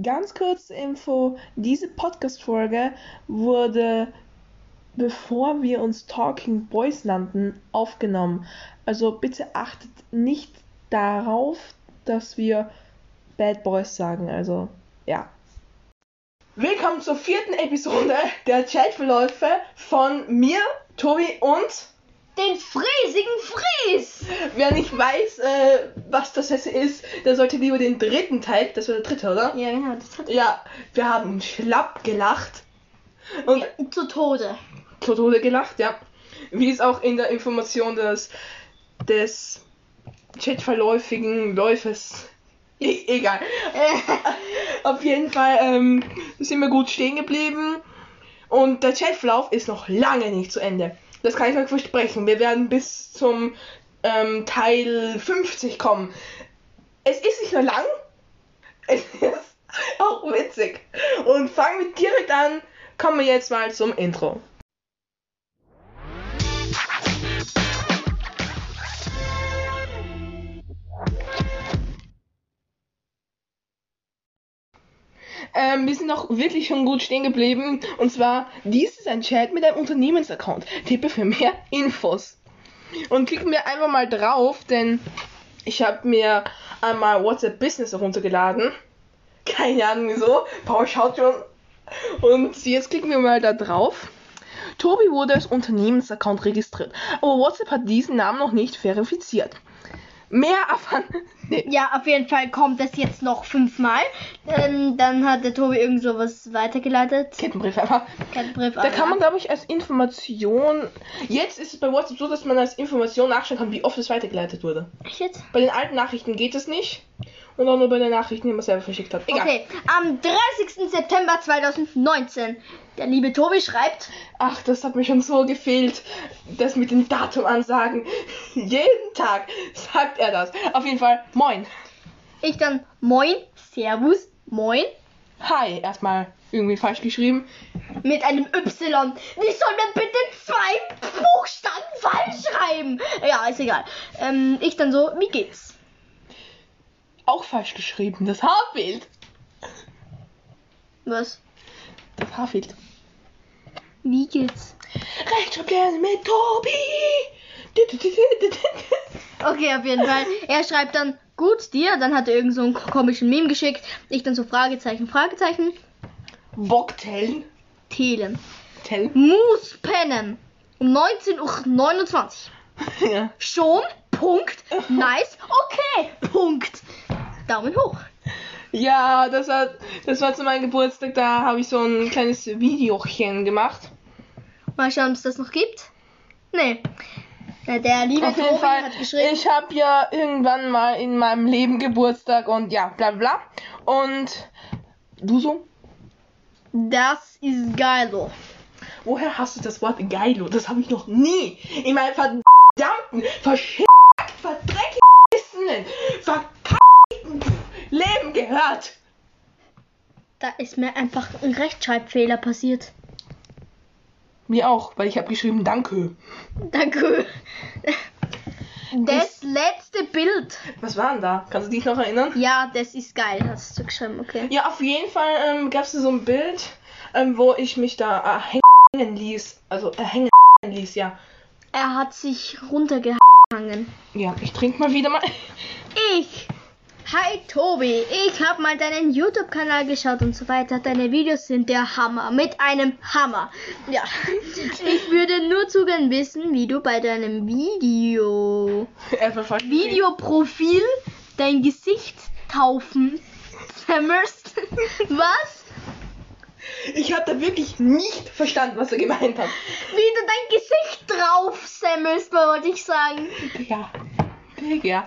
Ganz kurze Info, diese Podcast-Folge wurde, bevor wir uns Talking Boys nannten, aufgenommen. Also bitte achtet nicht darauf, dass wir Bad Boys sagen. Also, ja. Willkommen zur vierten Episode der Chatverläufe von mir, Tobi und Den fräsigen Fries! wer nicht weiß, äh, was das jetzt ist, der sollte lieber den dritten Teil, das war der dritte, oder? Ja, genau, das hat Ja, wir haben schlapp gelacht und zu Tode. zu Tode gelacht, ja. Wie es auch in der Information des, des chatverläufigen Läufes. E egal. Auf jeden Fall ähm, sind wir gut stehen geblieben. Und der Chatverlauf ist noch lange nicht zu Ende. Das kann ich euch versprechen. Wir werden bis zum ähm, Teil 50 kommen. Es ist nicht nur lang, es ist auch witzig. Und fangen wir direkt an. Kommen wir jetzt mal zum Intro. Ähm, wir sind auch wirklich schon gut stehen geblieben. Und zwar, dies ist ein Chat mit einem Unternehmensaccount. Tippe für mehr Infos. Und klicken wir einfach mal drauf, denn ich habe mir einmal WhatsApp Business heruntergeladen. Keine Ahnung wieso. Paul schaut schon. Und jetzt klicken wir mal da drauf. Tobi wurde als Unternehmensaccount registriert, aber WhatsApp hat diesen Namen noch nicht verifiziert. Mehr erfahren. Nee. Ja, auf jeden Fall kommt es jetzt noch fünfmal. Ähm, dann hat der Tobi irgend sowas weitergeleitet. Kettenbrief einfach. Kettenbrief. Da kann man, glaube ich, als Information. Jetzt ist es bei WhatsApp so, dass man als Information nachschauen kann, wie oft es weitergeleitet wurde. Echt jetzt? Bei den alten Nachrichten geht es nicht. Und auch nur bei den Nachrichten, die man selber verschickt hat. Egal. Okay, am 30. September 2019. Der liebe Tobi schreibt, Ach, das hat mir schon so gefehlt. Das mit den Datumansagen. Jeden Tag sagt er das. Auf jeden Fall, moin. ich dann Moin, Servus, Moin, Hi, erstmal irgendwie falsch geschrieben. mit einem Y. Wie soll man bitte zwei Buchstaben falsch schreiben? Ja, ist egal. Ähm, ich dann so, wie geht's? Auch falsch geschrieben. Das Haar fehlt. Was? Das Haar fehlt. Wie geht's? Rechtschreiblernen mit Tobi. Okay, auf jeden Fall. Er schreibt dann, gut, dir. Dann hat er irgend so einen komischen Meme geschickt. Ich dann so Fragezeichen, Fragezeichen. Bocktellen. Telen. Tell. Moospennen. Um 19.29 Uhr. Ja. Schon? Punkt. Nice. Okay. Punkt. Daumen hoch. Ja, das war, das war zu meinem Geburtstag, da habe ich so ein kleines Videochen gemacht. Mal schauen, ob es das noch gibt. Nee. Der liebe Auf Tobi Fall, hat geschrieben. ich habe ja irgendwann mal in meinem Leben Geburtstag und ja, bla bla. Und du so? Das ist geil. so. Woher hast du das Wort geilo? Das habe ich noch nie in meinem verdammten, verschickten, verdreckten, verkackten gehört. Da ist mir einfach ein Rechtschreibfehler passiert. Mir auch, weil ich habe geschrieben Danke. Danke. Das letzte Bild. Was war denn da? Kannst du dich noch erinnern? Ja, das ist geil, hast du geschrieben, okay. Ja, auf jeden Fall ähm, gab es so ein Bild, ähm, wo ich mich da äh, hängen ließ. Also äh, hängen ließ, ja. Er hat sich runtergehangen. Ja, ich trinke mal wieder mal. Ich. Hi Tobi, ich habe mal deinen YouTube-Kanal geschaut und so weiter. Deine Videos sind der Hammer. Mit einem Hammer. Ja. Ich würde nur zu gern wissen, wie du bei deinem Video. Videoprofil dein Gesicht taufen sammelst. Was? Ich habe da wirklich nicht verstanden, was er gemeint hat. Wie du dein Gesicht drauf sammelst, wollte ich sagen. Ja. Ja.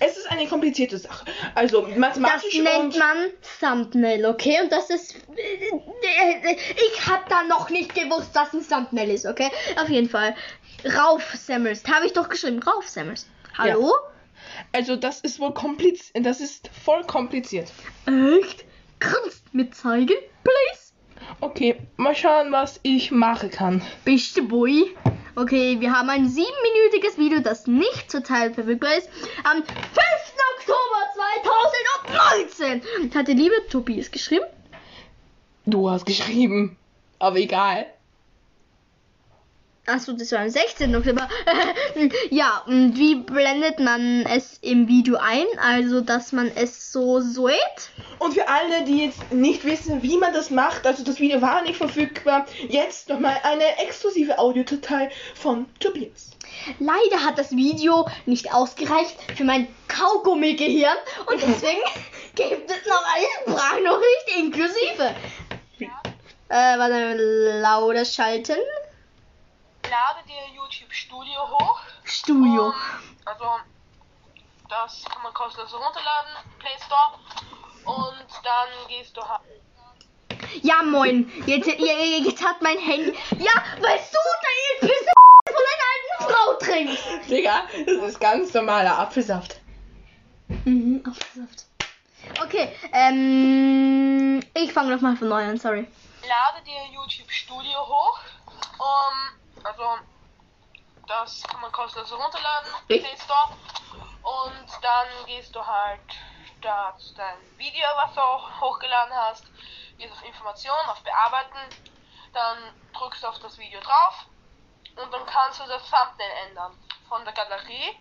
Es ist eine komplizierte Sache. Also Das mathematisch nennt und man Thumbnail, okay? Und das ist. Ich hab da noch nicht gewusst, dass ein Thumbnail ist, okay? Auf jeden Fall. Rauf sammelst. Habe ich doch geschrieben. Rauf sammelst. Hallo? also das ist wohl kompliziert. Das ist voll kompliziert. Echt? Kannst mir zeigen, please? Okay, mal schauen, was ich machen kann. Bist du Boy? Okay, wir haben ein siebenminütiges Video, das nicht zur Teil verfügbar ist. Am 5. Oktober 19 hat der liebe Tobias geschrieben. Du hast geschrieben. Aber egal. Achso, das war am 16. Oktober. ja, und wie blendet man es im Video ein? Also, dass man es so sieht. Und für alle, die jetzt nicht wissen, wie man das macht, also das Video war nicht verfügbar, jetzt nochmal eine exklusive Audiodatei von Tobias. Leider hat das Video nicht ausgereicht für mein Kaugummi-Gehirn und deswegen gibt es noch eine Sprachnachricht inklusive. Äh, warte, lauter schalten. Lade dir YouTube Studio hoch. Studio. Und, also, das kann man kostenlos runterladen, Play Store. Und dann gehst du halt. Ja, moin. Jetzt, jetzt, hat mein Handy. Ja, weißt du, da Pisse von einer alten Frau trinkst. Digga, das ist ganz normaler Apfelsaft. Mhm, Apfelsaft. Okay, ähm. Ich fange nochmal von neu an, sorry. Lade dir YouTube Studio hoch. Um, also, das kann man kostenlos runterladen? Play Store. Und dann gehst du halt da zu dein Video, was du auch hochgeladen hast, gehst auf Informationen, auf Bearbeiten, dann drückst du auf das Video drauf und dann kannst du das Thumbnail ändern von der Galerie.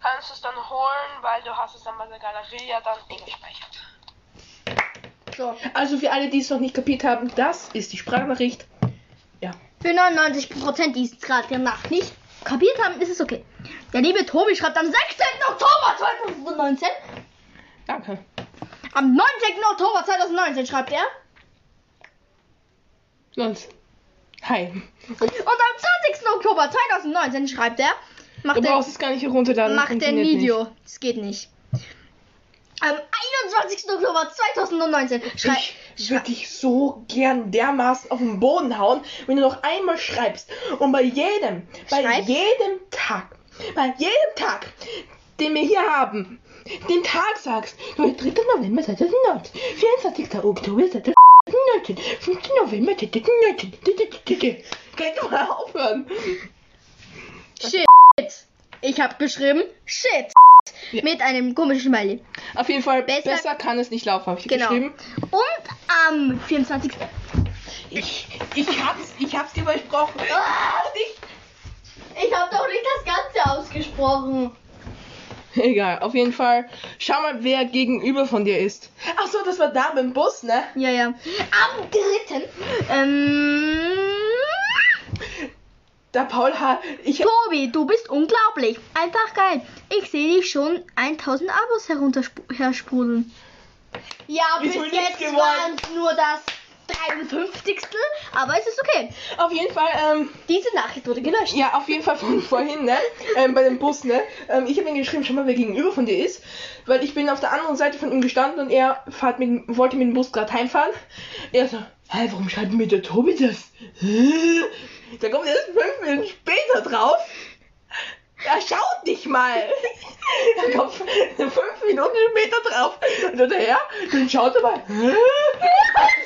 Kannst du es dann holen, weil du hast es dann bei der Galerie ja dann eh gespeichert. So. Also für alle, die es noch nicht kapiert haben, das ist die Sprachnachricht. Für 99%, die es gerade der Nacht nicht kapiert haben, ist es okay. Der liebe Tobi schreibt am 16. Oktober 2019. Danke. Am 19. Oktober 2019 schreibt er. Sonst. Hi. Und am 20. Oktober 2019 schreibt er. Macht Du brauchst es gar nicht herunterladen. macht ein Video. Das geht nicht. Am 21. Oktober 2019 schreibt. Ich würde dich so gern dermaßen auf den Boden hauen, wenn du noch einmal schreibst und bei jedem, bei Schreib? jedem Tag, bei jedem Tag, den wir hier haben, den Tag sagst, du 3. November 2019, 24. Oktober 2019, 5. November 2019. Kannst du mal aufhören? Shit. Ich habe geschrieben Shit. Ja. Mit einem komischen Smiley. Auf jeden Fall, Besser- besser, kann es nicht laufen, habe ich Genau. geschrieben. Und am 24. Ich, ich hab's, ich hab's dir versprochen. Ah, Ich habe doch nicht das Ganze ausgesprochen. Egal, auf jeden Fall. Schau mal, wer gegenüber von dir ist. Ach so, das war da beim Bus, ne? Ja, ja. Am 3. Ähm, Der Paul hat. Ich Tobi, du bist unglaublich. Einfach geil. Ich sehe dich schon 1000 Abos heruntersprudeln. Ja, Ist bis jetzt waren es nur das 53. Aber es ist okay. auf jeden Fall, ähm, Diese Nachricht wurde gelöscht. ja, auf jeden Fall von vorhin, ne? Ähm, bei dem Bus, ne? Ähm, ich habe ihm geschrieben, schau mal, wer gegenüber von dir ist. Weil ich bin auf der anderen Seite von ihm gestanden und er fahrt mit, wollte mit dem Bus gerade heimfahren. Er so, hä, warum schreibt mir der Tobi das? Da kommt erst fünf Minuten später drauf. Ja, schau dich mal. Da kommt fünf Minuten später drauf. Und dann her, dann schaut er mal. Dann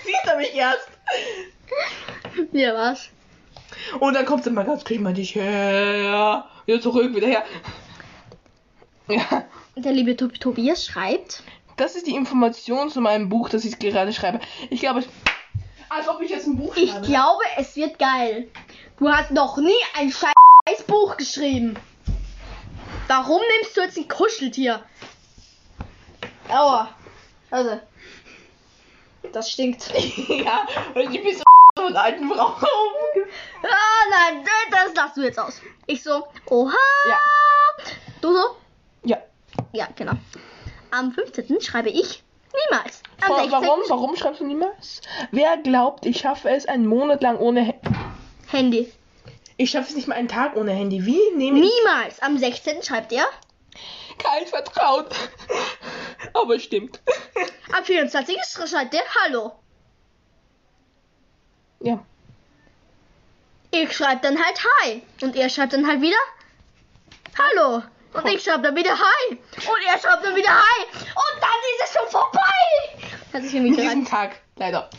sieht er mich erst. Ja, was? Und dann kommt er mal ganz krieg mal dich her. Wieder zurück, wieder her. Ja. Der liebe Tob Tobias schreibt. Das ist die Information zu meinem Buch, das ich gerade schreibe. Ich glaube, als ob ich jetzt ein Buch Ich schreibe. glaube, es wird geil. Du hast noch nie ein scheiß Buch geschrieben. Warum nimmst du jetzt ein Kuscheltier? Aua. Also. Das stinkt. ja, und ich bin so von alten Frau. Ah, nein, das lass du jetzt aus. Ich so, oha. Ja. Du so? Ja. Ja, genau. Am 15. schreibe ich niemals. Am Vor, 16. warum? Warum schreibst du niemals? Wer glaubt, ich schaffe es einen Monat lang ohne Handy? Ich schaffe es nicht mal einen Tag ohne Handy. Wie nehme ich Niemals. Am 16. schreibt er. kein Vertrauen? Aber stimmt. Am 24. schreibt er Hallo. Ja. Ich schreibe dann halt Hi. Und er schreibt dann halt wieder Hallo. Und ich schreibe dann wieder Hi. Und er schreibt dann wieder Hi. Und dann ist es schon vorbei. Hat sich irgendwie gereimt. Tag, leider.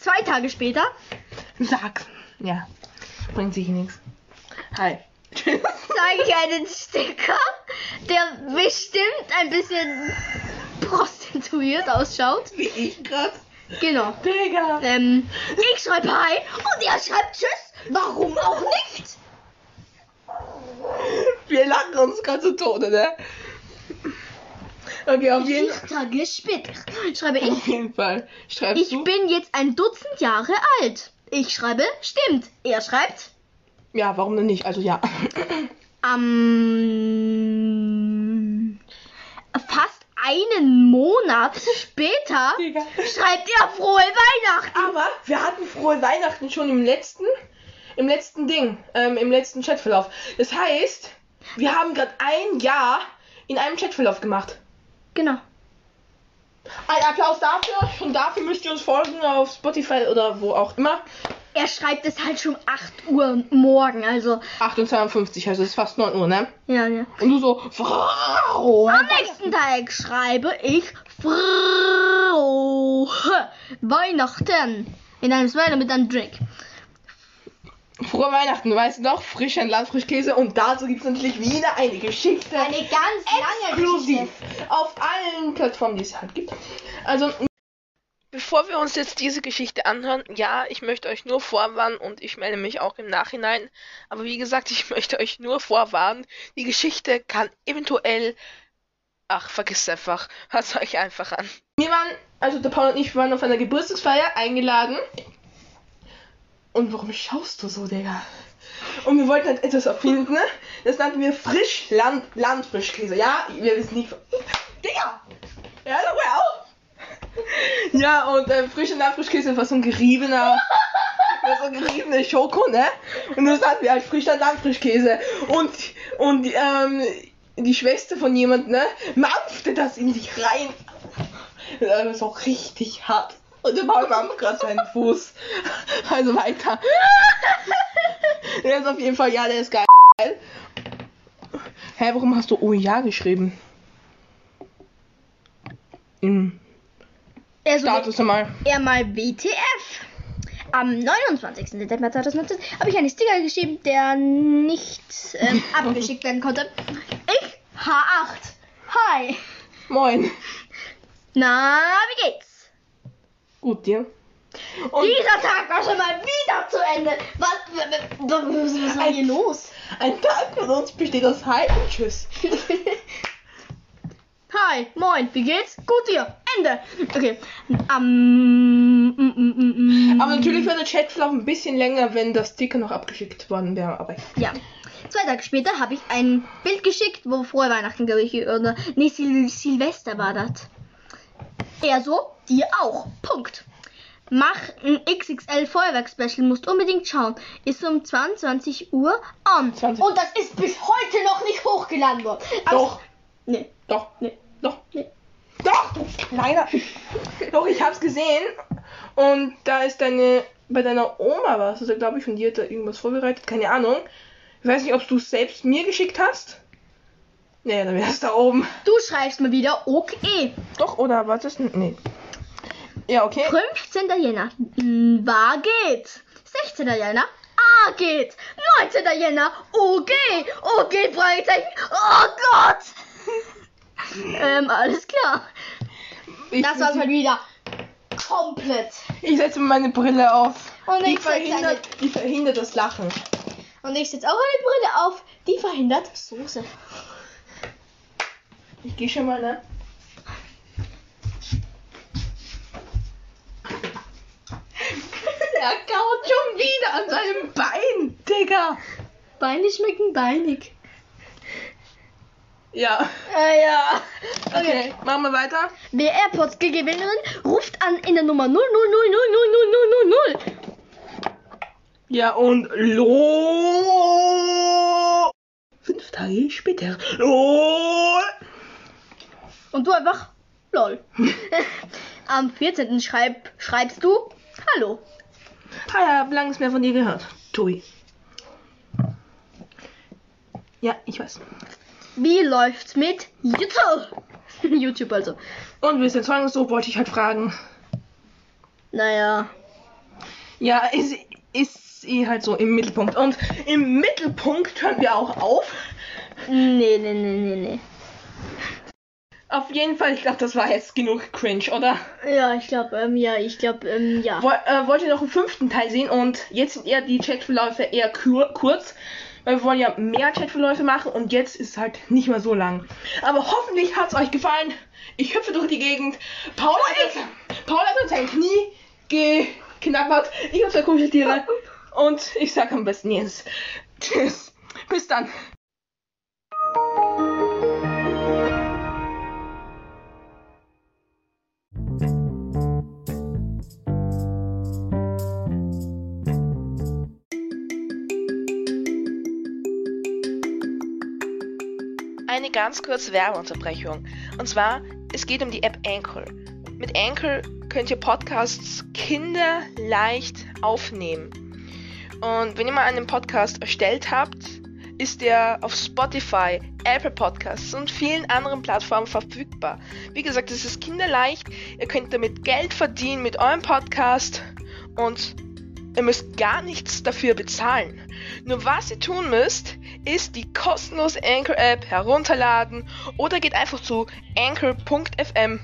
Zwei Tage später Sag's. Ja. Bringt sich nichts. Hi. zeige ich einen Sticker, der bestimmt ein bisschen prostituiert ausschaut. Wie ich grad. Genau. Digga. Ähm, ich schreibe Hi und er schreibt Tschüss. Warum auch nicht? Wir lachen uns gerade zu Tode, ne? Okay, auf jeden, Vier Tage später schreibe ich. auf jeden Fall. Schreibst Ich du? bin jetzt ein Dutzend Jahre alt. Ich schreibe, stimmt. Er schreibt, Ja, warum denn nicht? Also ja. am fast einen Monat später schreibt er frohe Weihnachten. Aber wir hatten frohe Weihnachten schon im letzten, im letzten Ding, ähm, im letzten Chatverlauf. Das heißt, wir haben gerade ein Jahr in einem Chatverlauf gemacht. Genau. Ein Applaus dafür. Schon dafür müsst ihr uns folgen auf Spotify oder wo auch immer. Er schreibt es halt schon 8 Uhr morgen, also 8.52 also es ist fast 9 Uhr, ne? ja, ja. Und du so, Frau. Am nächsten Tag schreibe ich frohe Weihnachten in einem Smiley mit einem Drink. Frohe Weihnachten, weißt du noch? Frischend Landfrischkäse und dazu gibt es natürlich wieder eine Geschichte. Eine ganz lange exklusiv auf allen Plattformen, die es halt gibt. Also, bevor wir uns jetzt diese Geschichte anhören, ja, ich möchte euch nur vorwarnen und ich melde mich auch im Nachhinein. Aber wie gesagt, ich möchte euch nur vorwarnen, die Geschichte kann eventuell. Ach, vergiss einfach. Hört euch einfach an. Wir waren, also der Paul und ich waren auf einer Geburtstagsfeier eingeladen. Und warum schaust du so, Digga? Und wir wollten halt etwas erfinden, ne? Das nannten wir Frischland Landfrischkäse. Ja, wir wissen nicht. Digga! Ja, well. Ja, und ähm, frische Landfrischkäse war so ein geriebener. so ein geriebener Schoko, ne? Und das hatten wir halt frischer Landfrischkäse. Und, und ähm, die Schwester von jemand, ne? Mampfte das in sich rein. Das war so richtig hart. Und der Paul mampft gerade seinen Fuß. Also weiter. Der ist auf jeden Fall, ja, der ist geil. Hä, warum hast du Oh ja geschrieben? Im Also Status einmal. er mal WTF. Am 29. Dezember 2019 habe ich einen Sticker geschrieben, der nicht ähm, abgeschickt werden konnte. Ich H8. Hi. Moin. Na, wie geht's? Gut, dir? Und Dieser Tag war schon mal wieder zu Ende. Was, was, was, war hier los? ein Tag von uns besteht aus Hi und Tschüss. Hi, moin, wie geht's? Gut dir. Ende. Okay. Ähm, mm, mm, mm, mm. Aber natürlich wäre der Chatverlauf ein bisschen länger, wenn das Sticker noch abgeschickt worden wäre. Aber Ja. Zwei Tage später habe ich ein Bild geschickt, wo frohe Weihnachten, glaube ich, oder nee, Sil Silvester war das. Er so, dir auch. Punkt. Mach ein XXL Feuerwerk-Special, musst unbedingt schauen. Ist um 22 Uhr on. 20. Und das ist bis heute noch nicht hochgeladen worden. Aber- doch, Nee. doch, Nee. doch, Nee. doch, du kleiner. doch, ich hab's gesehen. Und da ist deine, bei deiner Oma was, also glaube ich, von dir hat da irgendwas vorbereitet, keine Ahnung. Ich weiß nicht, ob du es selbst mir geschickt hast. Nee, dann wär's da oben. Du schreibst mal wieder okay. Doch, oder was ist denn? Nee. Ja, okay. 15. Jänner. Hm, War geht. 16. Jänner. A geht. 19. Jänner. OG. OG Fragezeichen. Oh Gott. ähm, alles klar. Ich, Das war's mal wieder. Komplett. ich setze meine Brille auf. Und Die ich setze eine, verhindert, die verhindert das Lachen. und ich setze auch eine Brille auf, die verhindert Soße. Ich gehe schon mal, ne? Er kaut schon wieder an seinem Bein, Digga. Beine schmecken beinig. Ja. Ah ja. Okay. Okay, machen wir weiter. Wer AirPods Gewinnerin ruft an in der Nummer 000000000. Ja, und LOL. Fünf Tage später. LOL. Und du einfach lol. Am 14. Schreib, schreibst du Hallo. Ah ja, hab lange nichts mehr von dir gehört. Tobi. Ja, ich weiß. Wie läuft's mit YouTube? YouTube also. Und wie ist der Zeugnisdruck, wollte ich halt fragen. Naja. Ja, ist, ist eh halt so im Mittelpunkt. Und im Mittelpunkt hören wir auch auf. Nee, nee, nee, nee, nee. Auf jeden Fall, ich glaube, das war jetzt genug cringe, oder? Ja, ich glaube, ähm, ja, ich glaube, ähm, ja. Woll, äh, wollt ihr noch einen fünften Teil sehen? Und jetzt sind eher die Chatverläufe eher kur kurz, weil wir wollen ja mehr Chatverläufe machen und jetzt ist halt nicht mehr so lang. Aber hoffentlich hat es euch gefallen. Ich hüpfe durch die Gegend. Paul hat, Paul hat uns sein Knie geknabbert. Ich habe zwei Kuscheltiere. Und ich sag am besten jetzt. Tschüss. Bis dann. Ganz kurze Werbeunterbrechung. Und zwar, es geht um die App Anchor. Mit Anchor könnt ihr Podcasts kinderleicht aufnehmen. Und wenn ihr mal einen Podcast erstellt habt, ist der auf Spotify, Apple Podcasts und vielen anderen Plattformen verfügbar. Wie gesagt, es ist kinderleicht. Ihr könnt damit Geld verdienen mit eurem Podcast und ihr müsst gar nichts dafür bezahlen. Nur was ihr tun müsst, ist die kostenlose Anchor App herunterladen oder geht einfach zu anchor.fm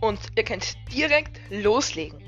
und ihr könnt direkt loslegen.